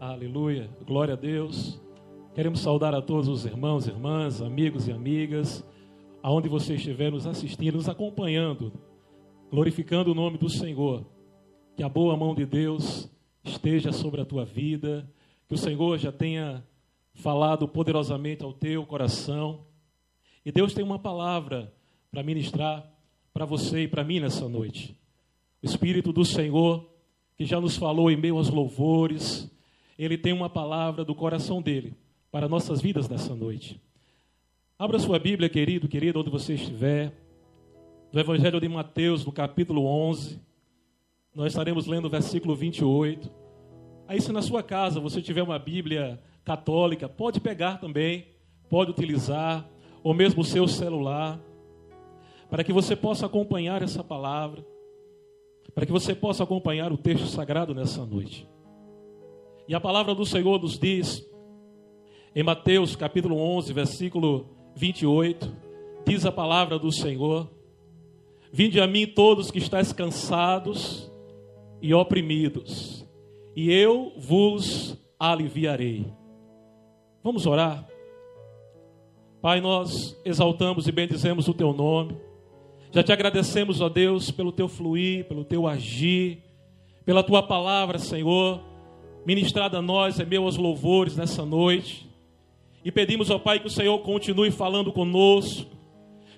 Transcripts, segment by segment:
Aleluia, glória a Deus. Queremos saudar a todos os irmãos, irmãs, amigos e amigas, aonde você estiver nos assistindo, nos acompanhando, glorificando o nome do Senhor. Que a boa mão de Deus esteja sobre a tua vida, que o Senhor já tenha falado poderosamente ao teu coração. E Deus tem uma palavra para ministrar para você e para mim nessa noite. O Espírito do Senhor, que já nos falou em meio aos louvores, ele tem uma palavra do coração dele para nossas vidas nessa noite. Abra sua Bíblia, querido, querida, onde você estiver. Do Evangelho de Mateus, no capítulo 11. Nós estaremos lendo o versículo 28. Aí, se na sua casa você tiver uma Bíblia católica, pode pegar também, pode utilizar, ou mesmo o seu celular, para que você possa acompanhar essa palavra, para que você possa acompanhar o texto sagrado nessa noite. E a palavra do Senhor nos diz, em Mateus capítulo 11, versículo 28, diz a palavra do Senhor: Vinde a mim todos que estáis cansados e oprimidos, e eu vos aliviarei. Vamos orar? Pai, nós exaltamos e bendizemos o teu nome. Já te agradecemos, ó Deus, pelo teu fluir, pelo teu agir, pela tua palavra, Senhor, ministrada a nós em meus louvores nessa noite. E pedimos, ó Pai, que o Senhor continue falando conosco.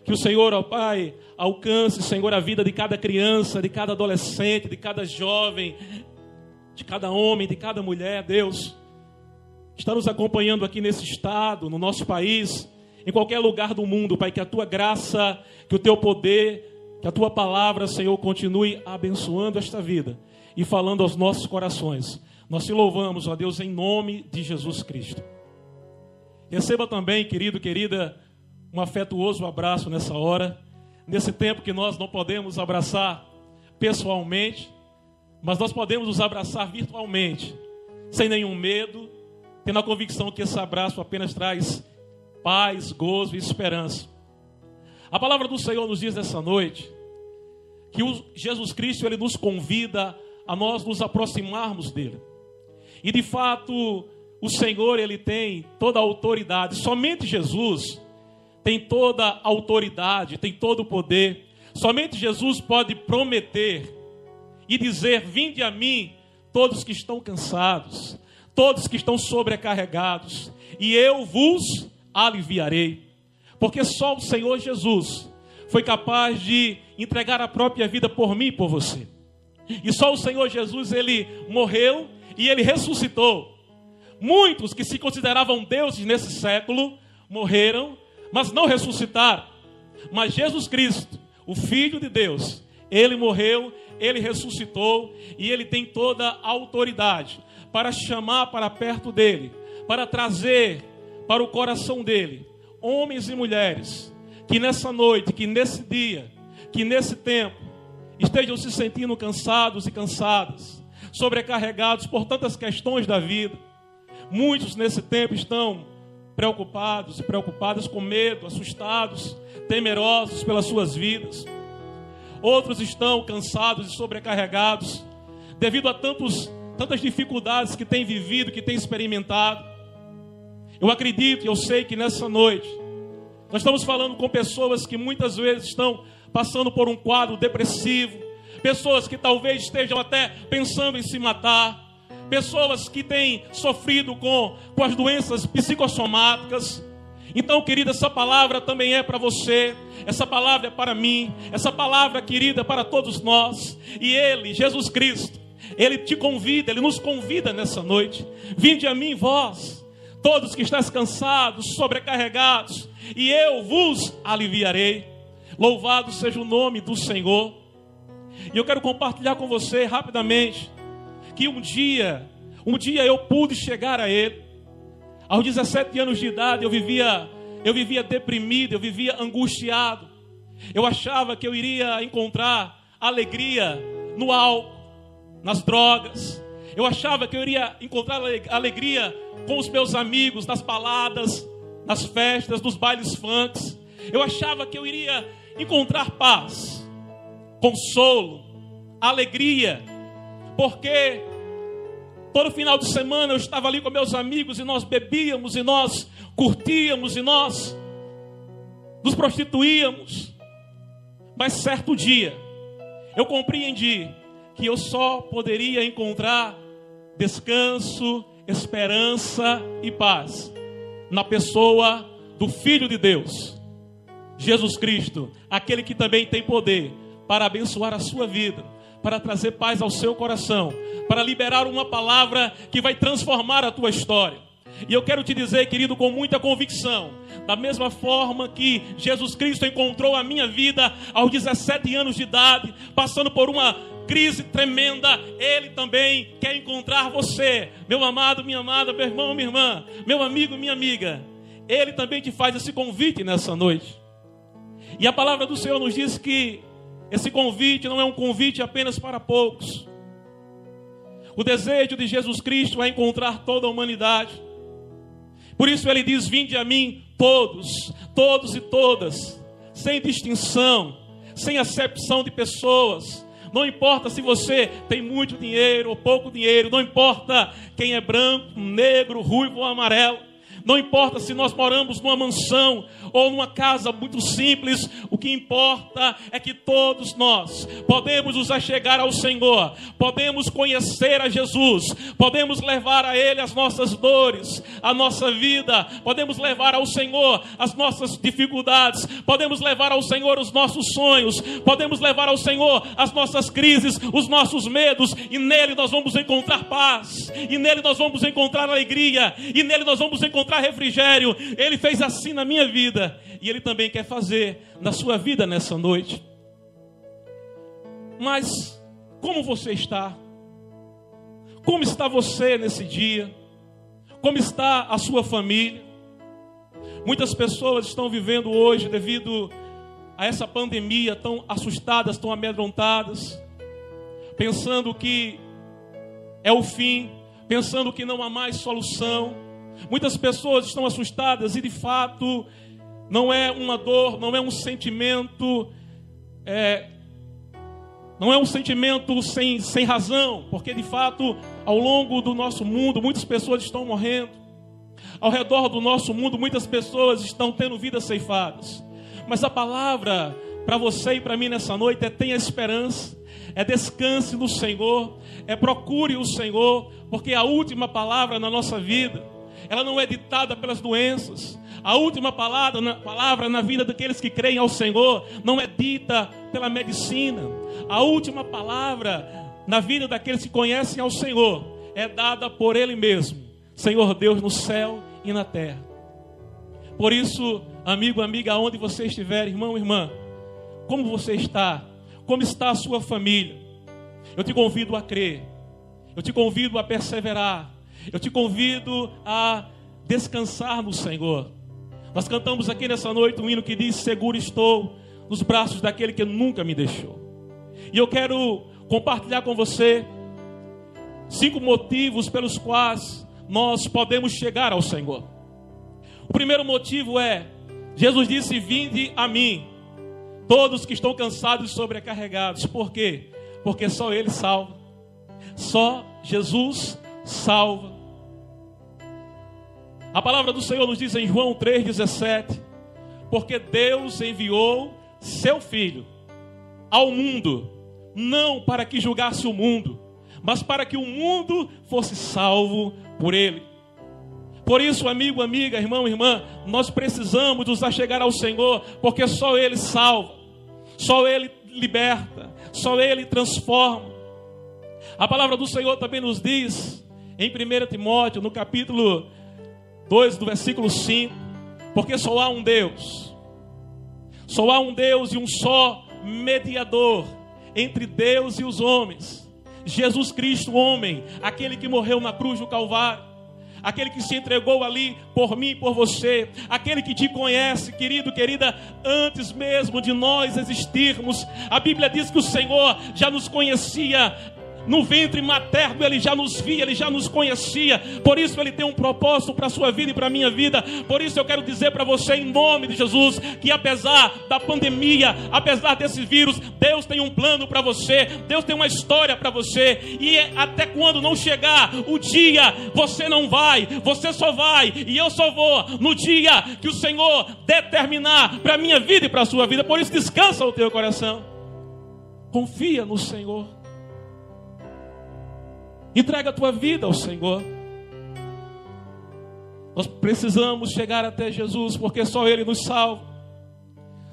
Que o Senhor, ó Pai, alcance, Senhor, a vida de cada criança, de cada adolescente, de cada jovem, de cada homem, de cada mulher, Deus está nos acompanhando aqui nesse estado, no nosso país, em qualquer lugar do mundo, Pai, que a tua graça, que o teu poder, que a tua palavra, Senhor, continue abençoando esta vida e falando aos nossos corações. Nós te louvamos, ó Deus, em nome de Jesus Cristo. Receba também, querido, querida, um afetuoso abraço nessa hora, nesse tempo que nós não podemos abraçar pessoalmente, mas nós podemos nos abraçar virtualmente, sem nenhum medo, tendo a convicção que esse abraço apenas traz paz, gozo e esperança. A palavra do Senhor nos diz nessa noite que Jesus Cristo ele nos convida a nós nos aproximarmos dele. E de fato, o Senhor ele tem toda a autoridade. Somente Jesus tem toda a autoridade, tem todo o poder. Somente Jesus pode prometer e dizer: "Vinde a mim, todos que estão cansados, todos que estão sobrecarregados, e eu vos aliviarei. Porque só o Senhor Jesus foi capaz de entregar a própria vida por mim e por você. E só o Senhor Jesus, ele morreu e ele ressuscitou. Muitos que se consideravam deuses nesse século morreram, mas não ressuscitaram. Mas Jesus Cristo, o Filho de Deus, ele morreu, ele ressuscitou e ele tem toda a autoridade para chamar para perto dele, para trazer para o coração dele homens e mulheres que nessa noite, que nesse dia, que nesse tempo estejam se sentindo cansados e cansadas, sobrecarregados por tantas questões da vida. Muitos nesse tempo estão preocupados e preocupadas com medo, assustados, temerosos pelas suas vidas. Outros estão cansados e sobrecarregados devido a tantos tantas dificuldades que tem vivido, que tem experimentado. Eu acredito e eu sei que nessa noite nós estamos falando com pessoas que muitas vezes estão passando por um quadro depressivo, pessoas que talvez estejam até pensando em se matar, pessoas que têm sofrido com, com as doenças psicossomáticas. Então, querida, essa palavra também é para você, essa palavra é para mim, essa palavra, querida, é para todos nós. E Ele, Jesus Cristo, ele te convida, Ele nos convida nessa noite. Vinde a mim, vós, todos que estáis cansados, sobrecarregados, e eu vos aliviarei. Louvado seja o nome do Senhor. E eu quero compartilhar com você rapidamente que um dia, um dia eu pude chegar a Ele. Aos 17 anos de idade eu vivia, eu vivia deprimido, eu vivia angustiado. Eu achava que eu iria encontrar alegria no álcool nas drogas. Eu achava que eu iria encontrar alegria com os meus amigos nas baladas, nas festas, nos bailes funks. Eu achava que eu iria encontrar paz, consolo, alegria, porque Todo final de semana eu estava ali com meus amigos e nós bebíamos e nós curtíamos e nós nos prostituíamos. Mas certo dia eu compreendi que eu só poderia encontrar descanso, esperança e paz na pessoa do Filho de Deus, Jesus Cristo, aquele que também tem poder para abençoar a sua vida, para trazer paz ao seu coração, para liberar uma palavra que vai transformar a tua história. E eu quero te dizer, querido, com muita convicção, da mesma forma que Jesus Cristo encontrou a minha vida aos 17 anos de idade, passando por uma crise tremenda, Ele também quer encontrar você, meu amado, minha amada, meu irmão, minha irmã, meu amigo, minha amiga. Ele também te faz esse convite nessa noite. E a palavra do Senhor nos diz que esse convite não é um convite apenas para poucos. O desejo de Jesus Cristo é encontrar toda a humanidade. Por isso ele diz: Vinde a mim todos, todos e todas, sem distinção, sem acepção de pessoas. Não importa se você tem muito dinheiro ou pouco dinheiro, não importa quem é branco, negro, ruivo ou amarelo. Não importa se nós moramos numa mansão ou numa casa muito simples, o que importa é que todos nós podemos nos achegar ao Senhor, podemos conhecer a Jesus, podemos levar a Ele as nossas dores, a nossa vida, podemos levar ao Senhor as nossas dificuldades, podemos levar ao Senhor os nossos sonhos, podemos levar ao Senhor as nossas crises, os nossos medos, e nele nós vamos encontrar paz, e nele nós vamos encontrar alegria, e nele nós vamos encontrar refrigério. Ele fez assim na minha vida e ele também quer fazer na sua vida nessa noite. Mas como você está? Como está você nesse dia? Como está a sua família? Muitas pessoas estão vivendo hoje devido a essa pandemia tão assustadas, tão amedrontadas, pensando que é o fim, pensando que não há mais solução. Muitas pessoas estão assustadas e de fato não é uma dor, não é um sentimento, é, não é um sentimento sem, sem razão, porque de fato ao longo do nosso mundo muitas pessoas estão morrendo, ao redor do nosso mundo muitas pessoas estão tendo vidas ceifadas, mas a palavra para você e para mim nessa noite é tenha esperança, é descanse no Senhor, é procure o Senhor, porque a última palavra na nossa vida ela não é ditada pelas doenças. A última palavra na, palavra na vida daqueles que creem ao Senhor não é dita pela medicina. A última palavra na vida daqueles que conhecem ao Senhor é dada por Ele mesmo, Senhor Deus no céu e na terra. Por isso, amigo, amiga, aonde você estiver, irmão, irmã, como você está? Como está a sua família? Eu te convido a crer. Eu te convido a perseverar. Eu te convido a descansar no Senhor. Nós cantamos aqui nessa noite um hino que diz: Seguro estou nos braços daquele que nunca me deixou. E eu quero compartilhar com você cinco motivos pelos quais nós podemos chegar ao Senhor. O primeiro motivo é: Jesus disse: Vinde a mim, todos que estão cansados e sobrecarregados. Por quê? Porque só Ele salva. Só Jesus salva. A palavra do Senhor nos diz em João 3,17: Porque Deus enviou seu Filho ao mundo, não para que julgasse o mundo, mas para que o mundo fosse salvo por ele. Por isso, amigo, amiga, irmão, irmã, nós precisamos nos achegar ao Senhor, porque só Ele salva, só Ele liberta, só Ele transforma. A palavra do Senhor também nos diz, em 1 Timóteo, no capítulo 2 do versículo 5, porque só há um Deus, só há um Deus e um só mediador entre Deus e os homens, Jesus Cristo, homem, aquele que morreu na cruz do Calvário, aquele que se entregou ali por mim e por você, aquele que te conhece, querido, querida, antes mesmo de nós existirmos. A Bíblia diz que o Senhor já nos conhecia no ventre materno ele já nos via, ele já nos conhecia. Por isso ele tem um propósito para a sua vida e para a minha vida. Por isso eu quero dizer para você, em nome de Jesus, que apesar da pandemia, apesar desse vírus, Deus tem um plano para você, Deus tem uma história para você. E até quando não chegar o dia, você não vai, você só vai, e eu só vou no dia que o Senhor determinar para a minha vida e para a sua vida. Por isso, descansa o teu coração, confia no Senhor. Entrega a tua vida ao Senhor. Nós precisamos chegar até Jesus, porque só Ele nos salva,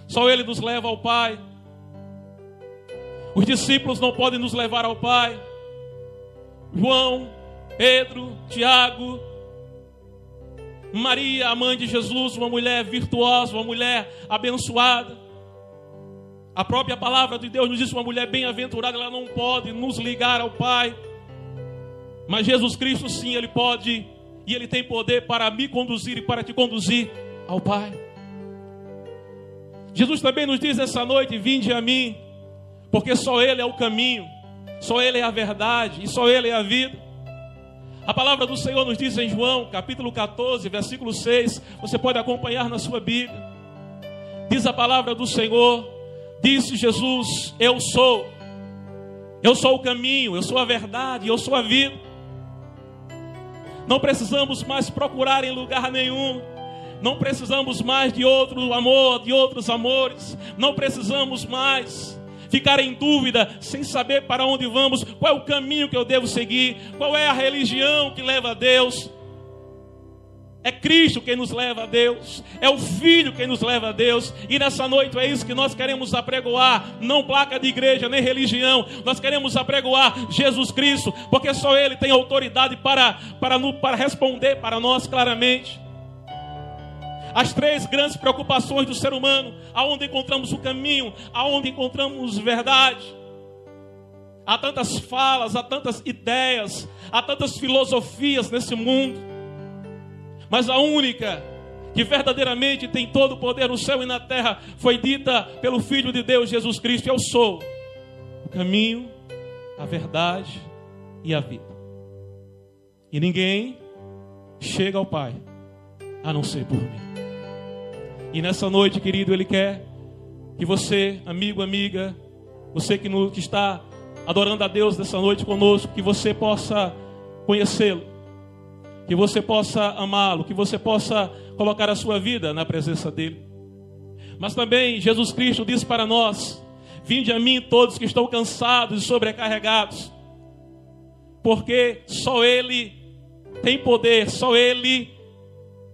só Ele nos leva ao Pai. Os discípulos não podem nos levar ao Pai. João, Pedro, Tiago, Maria, a mãe de Jesus, uma mulher virtuosa, uma mulher abençoada. A própria palavra de Deus nos diz: uma mulher bem-aventurada, ela não pode nos ligar ao Pai. Mas Jesus Cristo, sim, Ele pode e Ele tem poder para me conduzir e para te conduzir ao Pai. Jesus também nos diz essa noite: Vinde a mim, porque só Ele é o caminho, só Ele é a verdade e só Ele é a vida. A palavra do Senhor nos diz em João, capítulo 14, versículo 6. Você pode acompanhar na sua Bíblia. Diz a palavra do Senhor: Disse Jesus: Eu sou. Eu sou o caminho, eu sou a verdade, eu sou a vida. Não precisamos mais procurar em lugar nenhum. Não precisamos mais de outro amor, de outros amores. Não precisamos mais ficar em dúvida, sem saber para onde vamos, qual é o caminho que eu devo seguir, qual é a religião que leva a Deus. É Cristo quem nos leva a Deus, é o Filho quem nos leva a Deus, e nessa noite é isso que nós queremos apregoar, não placa de igreja nem religião, nós queremos apregoar Jesus Cristo, porque só Ele tem autoridade para, para, para responder para nós claramente. As três grandes preocupações do ser humano, aonde encontramos o caminho, aonde encontramos verdade. Há tantas falas, há tantas ideias, há tantas filosofias nesse mundo mas a única que verdadeiramente tem todo o poder no céu e na terra foi dita pelo Filho de Deus, Jesus Cristo: Eu sou o caminho, a verdade e a vida. E ninguém chega ao Pai a não ser por mim. E nessa noite, querido, Ele quer que você, amigo, amiga, você que, no, que está adorando a Deus nessa noite conosco, que você possa conhecê-lo que você possa amá-lo, que você possa colocar a sua vida na presença dele. Mas também Jesus Cristo disse para nós: Vinde a mim todos que estão cansados e sobrecarregados, porque só Ele tem poder, só Ele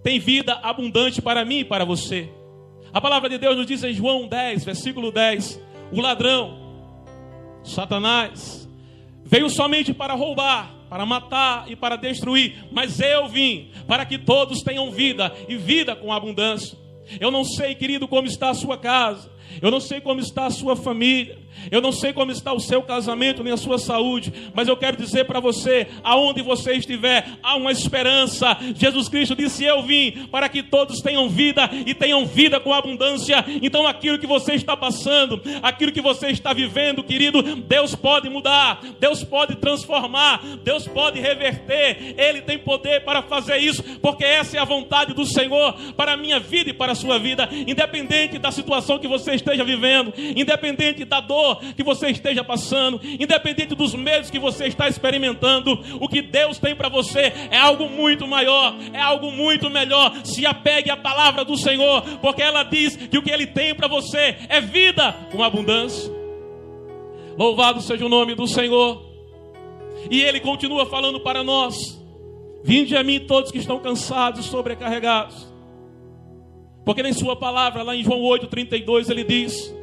tem vida abundante para mim e para você. A palavra de Deus nos diz em João 10, versículo 10: O ladrão, Satanás, veio somente para roubar, para matar e para destruir, mas eu vim para que todos tenham vida e vida com abundância. Eu não sei, querido, como está a sua casa, eu não sei como está a sua família, eu não sei como está o seu casamento nem a sua saúde, mas eu quero dizer para você, aonde você estiver, há uma esperança. Jesus Cristo disse: Eu vim para que todos tenham vida e tenham vida com abundância. Então, aquilo que você está passando, aquilo que você está vivendo, querido, Deus pode mudar, Deus pode transformar, Deus pode reverter. Ele tem poder para fazer isso, porque essa é a vontade do Senhor para a minha vida e para a sua vida, independente da situação que você esteja vivendo, independente da dor dor que você esteja passando, independente dos medos que você está experimentando, o que Deus tem para você é algo muito maior, é algo muito melhor. Se apegue à palavra do Senhor, porque ela diz que o que Ele tem para você é vida com abundância. Louvado seja o nome do Senhor. E Ele continua falando para nós: Vinde a mim todos que estão cansados e sobrecarregados. Porque em Sua palavra, lá em João 8,32, Ele diz: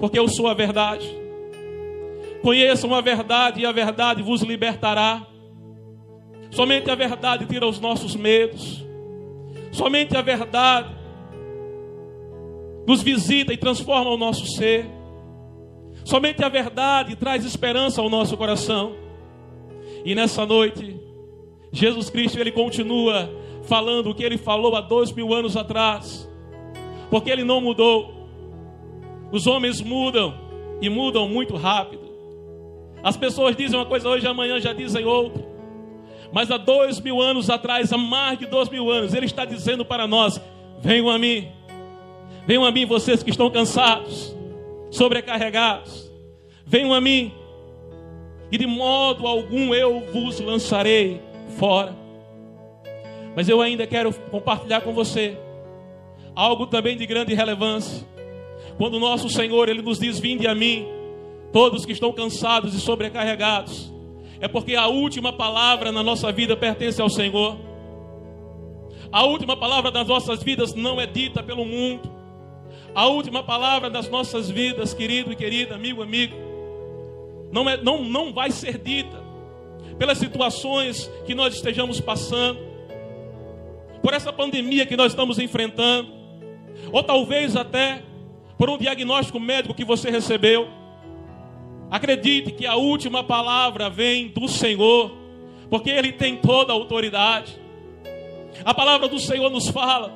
porque eu sou a verdade. Conheçam a verdade e a verdade vos libertará. Somente a verdade tira os nossos medos. Somente a verdade nos visita e transforma o nosso ser. Somente a verdade traz esperança ao nosso coração. E nessa noite, Jesus Cristo ele continua falando o que ele falou há dois mil anos atrás, porque ele não mudou. Os homens mudam e mudam muito rápido. As pessoas dizem uma coisa hoje, amanhã já dizem outra. Mas há dois mil anos atrás, há mais de dois mil anos, Ele está dizendo para nós: venham a mim, venham a mim, vocês que estão cansados, sobrecarregados, venham a mim, e de modo algum eu vos lançarei fora. Mas eu ainda quero compartilhar com você algo também de grande relevância. Quando o nosso Senhor ele nos diz: "Vinde a mim, todos que estão cansados e sobrecarregados", é porque a última palavra na nossa vida pertence ao Senhor. A última palavra das nossas vidas não é dita pelo mundo. A última palavra das nossas vidas, querido e querida, amigo, amigo, não, é, não, não vai ser dita pelas situações que nós estejamos passando, por essa pandemia que nós estamos enfrentando, ou talvez até por um diagnóstico médico que você recebeu. Acredite que a última palavra vem do Senhor, porque Ele tem toda a autoridade. A palavra do Senhor nos fala,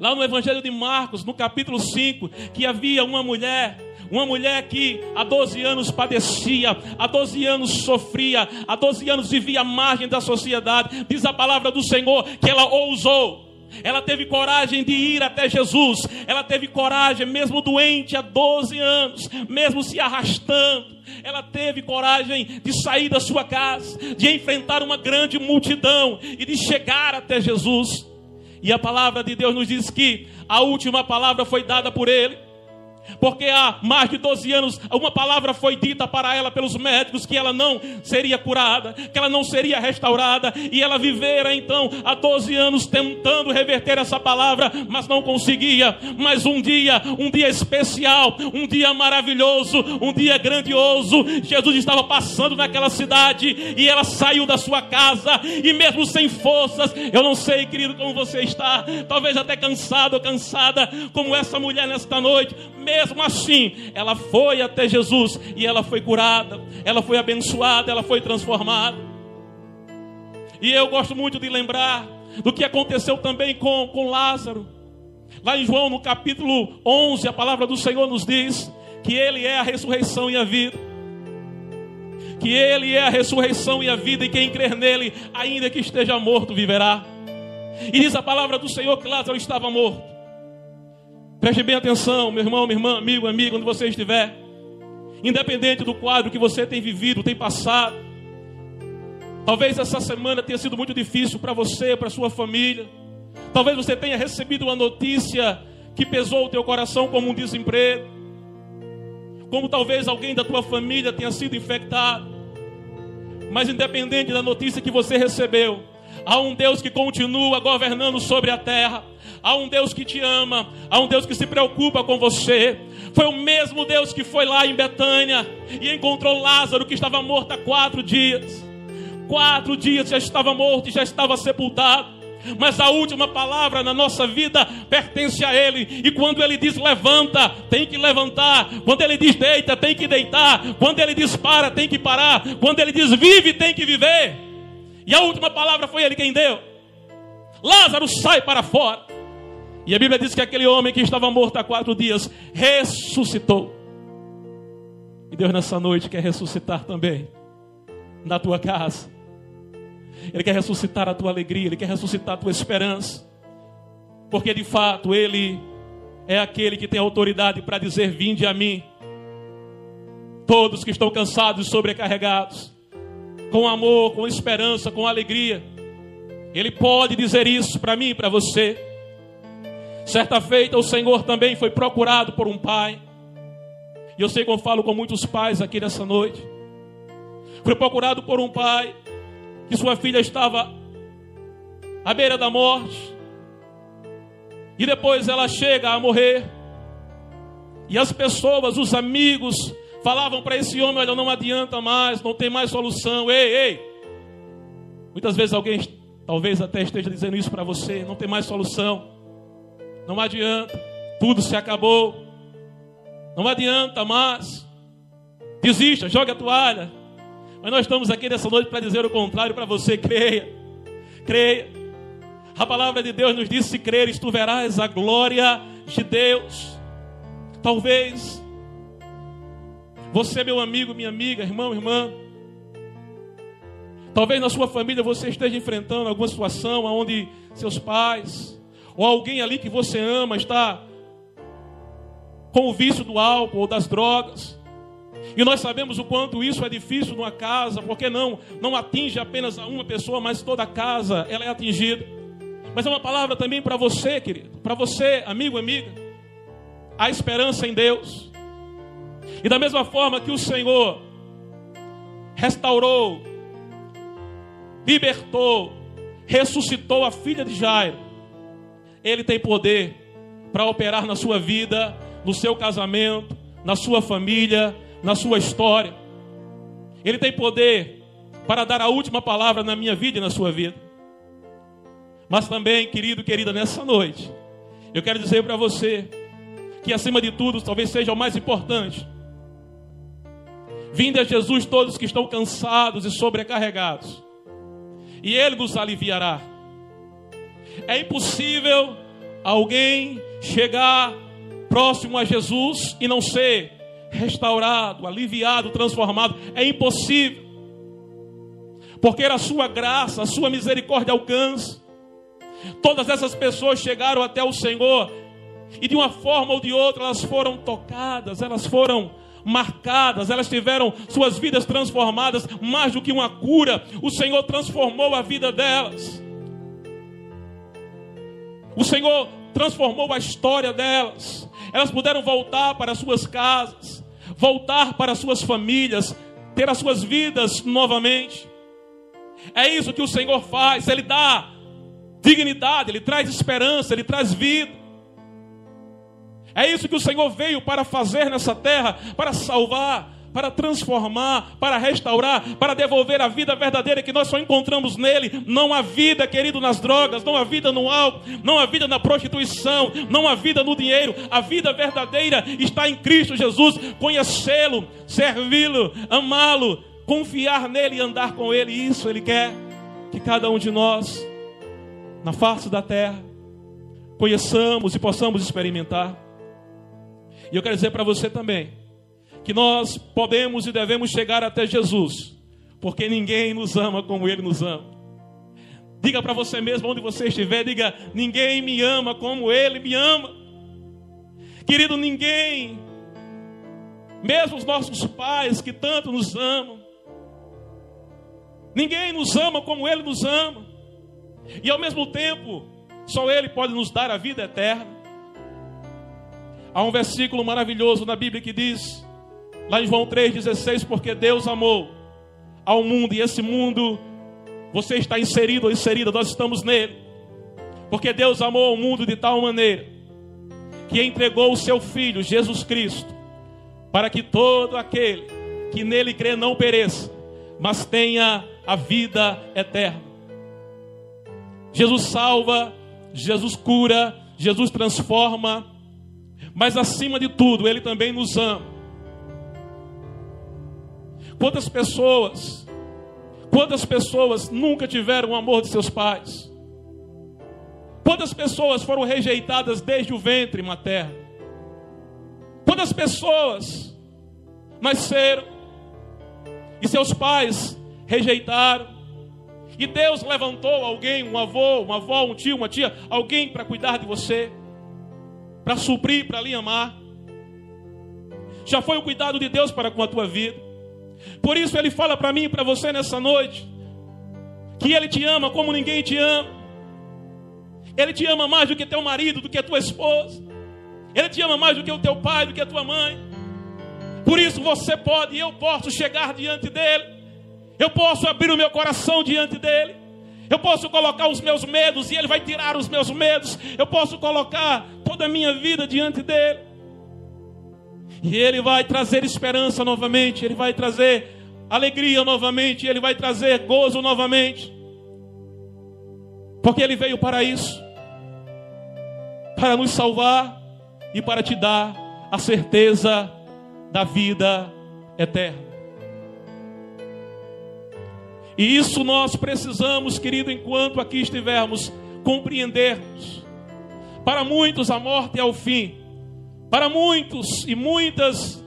lá no Evangelho de Marcos, no capítulo 5, que havia uma mulher uma mulher que há 12 anos padecia, há 12 anos sofria, há 12 anos vivia à margem da sociedade. Diz a palavra do Senhor que ela ousou ela teve coragem de ir até Jesus. Ela teve coragem, mesmo doente há 12 anos, mesmo se arrastando. Ela teve coragem de sair da sua casa, de enfrentar uma grande multidão e de chegar até Jesus. E a palavra de Deus nos diz que a última palavra foi dada por ele. Porque há mais de 12 anos, uma palavra foi dita para ela pelos médicos que ela não seria curada, que ela não seria restaurada, e ela vivera então há 12 anos tentando reverter essa palavra, mas não conseguia. Mas um dia, um dia especial, um dia maravilhoso, um dia grandioso, Jesus estava passando naquela cidade e ela saiu da sua casa, e mesmo sem forças, eu não sei, querido, como você está, talvez até cansado ou cansada, como essa mulher nesta noite, mesmo mesmo assim, ela foi até Jesus e ela foi curada, ela foi abençoada, ela foi transformada. E eu gosto muito de lembrar do que aconteceu também com, com Lázaro. Lá em João, no capítulo 11, a palavra do Senhor nos diz que Ele é a ressurreição e a vida. Que Ele é a ressurreição e a vida, e quem crer nele, ainda que esteja morto, viverá. E diz a palavra do Senhor que Lázaro estava morto. Preste bem atenção, meu irmão, minha irmã, amigo, amigo, onde você estiver. Independente do quadro que você tem vivido, tem passado. Talvez essa semana tenha sido muito difícil para você, para sua família. Talvez você tenha recebido uma notícia que pesou o teu coração como um desemprego. Como talvez alguém da tua família tenha sido infectado. Mas independente da notícia que você recebeu, há um Deus que continua governando sobre a terra há um Deus que te ama, há um Deus que se preocupa com você. Foi o mesmo Deus que foi lá em Betânia e encontrou Lázaro que estava morto há quatro dias. Quatro dias já estava morto e já estava sepultado. Mas a última palavra na nossa vida pertence a Ele. E quando Ele diz levanta, tem que levantar. Quando Ele diz deita, tem que deitar. Quando Ele diz para, tem que parar. Quando Ele diz vive, tem que viver. E a última palavra foi Ele quem deu. Lázaro sai para fora. E a Bíblia diz que aquele homem que estava morto há quatro dias ressuscitou. E Deus nessa noite quer ressuscitar também na tua casa. Ele quer ressuscitar a tua alegria, Ele quer ressuscitar a tua esperança. Porque de fato Ele é aquele que tem autoridade para dizer: Vinde a mim, todos que estão cansados e sobrecarregados, com amor, com esperança, com alegria. Ele pode dizer isso para mim e para você. Certa feita, o Senhor também foi procurado por um pai. E eu sei que eu falo com muitos pais aqui nessa noite. Foi procurado por um pai que sua filha estava à beira da morte. E depois ela chega a morrer. E as pessoas, os amigos, falavam para esse homem: Olha, não adianta mais, não tem mais solução. Ei, ei. Muitas vezes alguém, talvez até esteja dizendo isso para você: Não tem mais solução. Não adianta, tudo se acabou. Não adianta mais. Desista, jogue a toalha. Mas nós estamos aqui nessa noite para dizer o contrário para você. Creia, creia. A palavra de Deus nos diz: se creres, tu verás a glória de Deus. Talvez Você, meu amigo, minha amiga, irmão, irmã. Talvez na sua família você esteja enfrentando alguma situação onde seus pais ou alguém ali que você ama está com o vício do álcool ou das drogas. E nós sabemos o quanto isso é difícil numa casa, porque não não atinge apenas a uma pessoa, mas toda a casa ela é atingida. Mas é uma palavra também para você, querido, para você, amigo, amiga. A esperança em Deus. E da mesma forma que o Senhor restaurou, libertou, ressuscitou a filha de Jairo, ele tem poder para operar na sua vida, no seu casamento, na sua família, na sua história. Ele tem poder para dar a última palavra na minha vida e na sua vida. Mas também, querido, querida, nessa noite, eu quero dizer para você que acima de tudo, talvez seja o mais importante. Vinde a Jesus todos que estão cansados e sobrecarregados, e Ele nos aliviará. É impossível alguém chegar próximo a Jesus e não ser restaurado, aliviado, transformado. É impossível. Porque a sua graça, a sua misericórdia alcança. Todas essas pessoas chegaram até o Senhor e de uma forma ou de outra elas foram tocadas, elas foram marcadas, elas tiveram suas vidas transformadas, mais do que uma cura, o Senhor transformou a vida delas. O Senhor transformou a história delas. Elas puderam voltar para suas casas, voltar para suas famílias, ter as suas vidas novamente. É isso que o Senhor faz, Ele dá dignidade, Ele traz esperança, Ele traz vida. É isso que o Senhor veio para fazer nessa terra, para salvar, para transformar, para restaurar, para devolver a vida verdadeira que nós só encontramos nele. Não há vida, querido, nas drogas, não há vida no álcool, não há vida na prostituição, não há vida no dinheiro. A vida verdadeira está em Cristo Jesus. Conhecê-lo, servi-lo, amá-lo, confiar nele e andar com ele. Isso ele quer que cada um de nós, na face da terra, conheçamos e possamos experimentar. E eu quero dizer para você também que nós podemos e devemos chegar até Jesus, porque ninguém nos ama como Ele nos ama. Diga para você mesmo, onde você estiver, diga: ninguém me ama como Ele me ama. Querido, ninguém, mesmo os nossos pais que tanto nos amam, ninguém nos ama como Ele nos ama, e ao mesmo tempo, só Ele pode nos dar a vida eterna. Há um versículo maravilhoso na Bíblia que diz: Lá em João 3,16, porque Deus amou ao mundo e esse mundo, você está inserido ou inserida, nós estamos nele. Porque Deus amou o mundo de tal maneira que entregou o seu Filho, Jesus Cristo, para que todo aquele que nele crê não pereça, mas tenha a vida eterna. Jesus salva, Jesus cura, Jesus transforma, mas acima de tudo, Ele também nos ama. Quantas pessoas, quantas pessoas nunca tiveram o amor de seus pais? Quantas pessoas foram rejeitadas desde o ventre materno? Quantas pessoas nasceram e seus pais rejeitaram? E Deus levantou alguém, um avô, uma avó, um tio, uma tia, alguém para cuidar de você, para suprir, para lhe amar. Já foi o cuidado de Deus para com a tua vida. Por isso ele fala para mim e para você nessa noite que ele te ama como ninguém te ama. Ele te ama mais do que teu marido, do que a tua esposa. Ele te ama mais do que o teu pai, do que a tua mãe. Por isso você pode e eu posso chegar diante dele. Eu posso abrir o meu coração diante dele. Eu posso colocar os meus medos e ele vai tirar os meus medos. Eu posso colocar toda a minha vida diante dele. E Ele vai trazer esperança novamente, Ele vai trazer alegria novamente, Ele vai trazer gozo novamente. Porque Ele veio para isso para nos salvar e para te dar a certeza da vida eterna. E isso nós precisamos, querido, enquanto aqui estivermos, compreendermos. Para muitos a morte é o fim. Para muitos e muitas,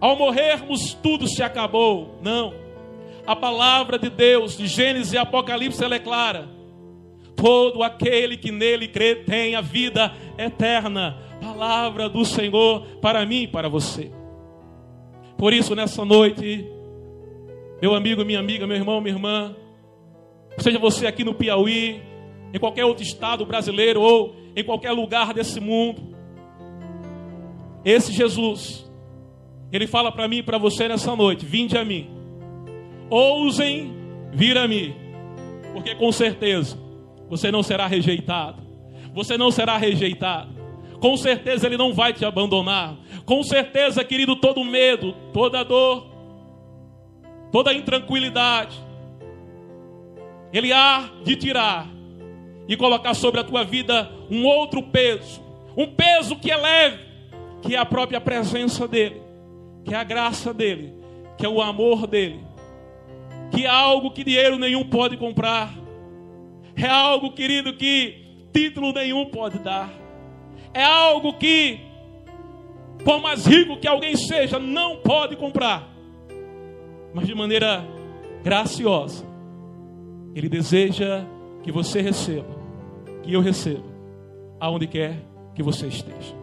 ao morrermos tudo se acabou. Não. A palavra de Deus, de Gênesis e Apocalipse, ela é clara. Todo aquele que nele crê tem a vida eterna. Palavra do Senhor para mim e para você. Por isso, nessa noite, meu amigo, minha amiga, meu irmão, minha irmã, seja você aqui no Piauí, em qualquer outro estado brasileiro ou em qualquer lugar desse mundo, esse Jesus, ele fala para mim e para você nessa noite: vinde a mim, ousem vir a mim, porque com certeza você não será rejeitado, você não será rejeitado. Com certeza Ele não vai te abandonar. Com certeza, querido, todo medo, toda dor, toda intranquilidade, Ele há de tirar e colocar sobre a tua vida um outro peso, um peso que é leve, que é a própria presença dEle, que é a graça dEle, que é o amor dEle, que é algo que dinheiro nenhum pode comprar, é algo, querido, que título nenhum pode dar, é algo que, por mais rico que alguém seja, não pode comprar, mas de maneira graciosa, Ele deseja que você receba, que eu receba, aonde quer que você esteja.